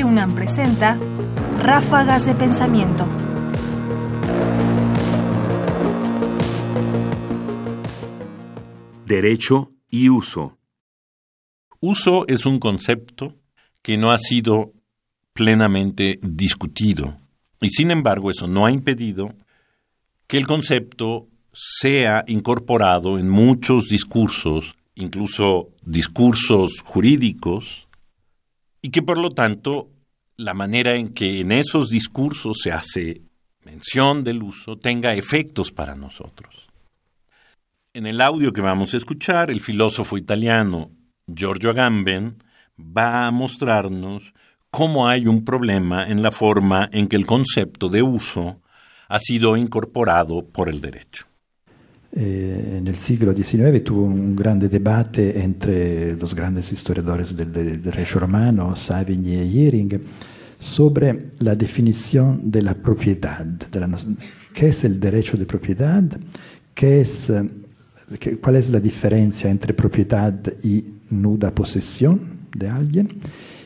Radio UNAM presenta Ráfagas de Pensamiento. Derecho y uso. Uso es un concepto que no ha sido plenamente discutido y sin embargo eso no ha impedido que el concepto sea incorporado en muchos discursos, incluso discursos jurídicos, y que por lo tanto la manera en que en esos discursos se hace mención del uso tenga efectos para nosotros. En el audio que vamos a escuchar, el filósofo italiano Giorgio Agamben va a mostrarnos cómo hay un problema en la forma en que el concepto de uso ha sido incorporado por el derecho. Eh, nel siglo XIX tuvo un grande debate entre los grandes historiadores del, del derecho romano, Savigny e Jering, sobre la definición de la qué es el derecho de propiedad, cuál es la diferencia entre propiedad y nuda posesión de alguien,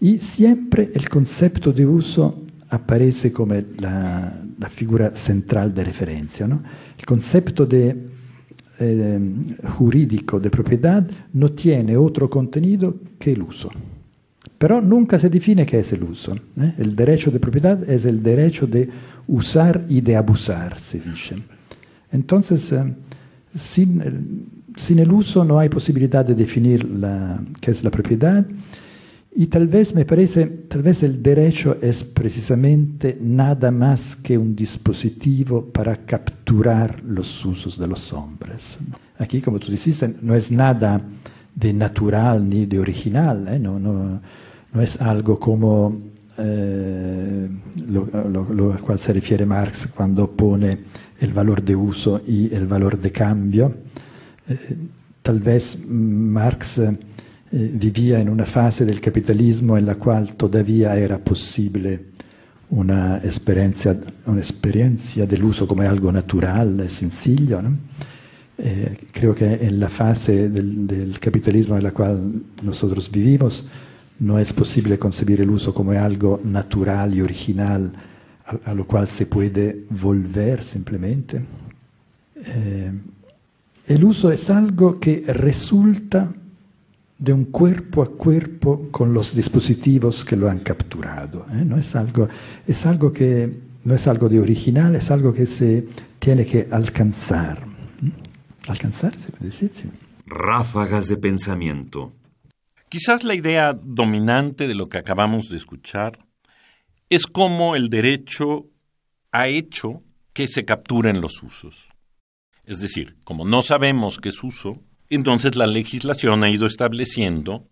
y siempre el concepto de uso aparece como la, la figura central de referencia. ¿no? El concepto de eh, jurídico de propiedad no tiene otro contenido que el uso. Pero nunca se define qué es el uso. ¿eh? El derecho de propiedad es el derecho de usar y de abusar, se dice. Entonces, eh, sin, sin, el uso no hay posibilidad de definir la, qué es la propiedad. Y tal vez me parece, tal vez el derecho es precisamente nada más que un dispositivo para capturar los usos de los hombres. Aquí, como tú dijiste, no es nada de natural ni de original, ¿eh? no, no, no, es algo como eh, lo, lo, lo, a cual se refiere Marx cuando pone el valor de uso y el valor de cambio. Eh, tal vez Marx eh, vivía en una fase del capitalismo la cual todavía era posible una experiencia, una experiencia del uso como algo natural, sencillo. ¿no? Eh, creo que en la fase del, del, capitalismo en la cual nosotros vivimos no es posible concebir el uso algo natural y original a, a lo cual se puede volver simplemente. Eh, el uso es algo que resulta de un cuerpo a cuerpo con los dispositivos que lo han capturado. ¿eh? No es algo, es algo que no es algo de original, es algo que se tiene que alcanzar. ¿Mm? ¿Alcanzar se puede decir? Sí. Ráfagas de pensamiento. Quizás la idea dominante de lo que acabamos de escuchar es cómo el derecho ha hecho que se capturen los usos. Es decir, como no sabemos qué es uso, entonces la legislación ha ido estableciendo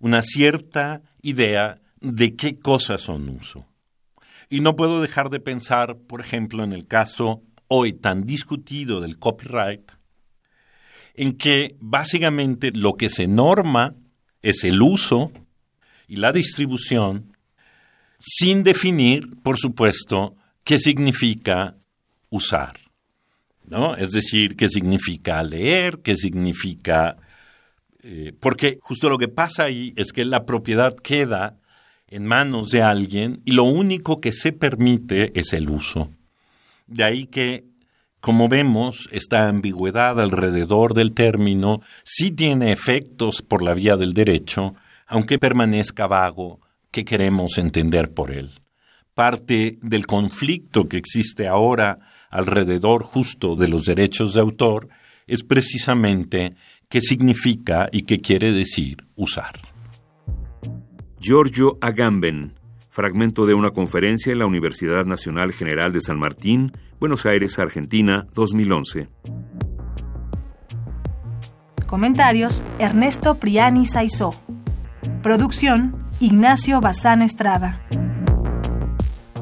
una cierta idea de qué cosas son uso. Y no puedo dejar de pensar, por ejemplo, en el caso hoy tan discutido del copyright, en que básicamente lo que se norma es el uso y la distribución sin definir, por supuesto, qué significa usar. ¿No? Es decir, qué significa leer, qué significa... Eh, porque justo lo que pasa ahí es que la propiedad queda en manos de alguien y lo único que se permite es el uso. De ahí que, como vemos, esta ambigüedad alrededor del término sí tiene efectos por la vía del derecho, aunque permanezca vago qué queremos entender por él. Parte del conflicto que existe ahora alrededor justo de los derechos de autor es precisamente qué significa y qué quiere decir usar. Giorgio Agamben, fragmento de una conferencia en la Universidad Nacional General de San Martín, Buenos Aires, Argentina, 2011. Comentarios: Ernesto Priani Saizó. Producción: Ignacio Bazán Estrada.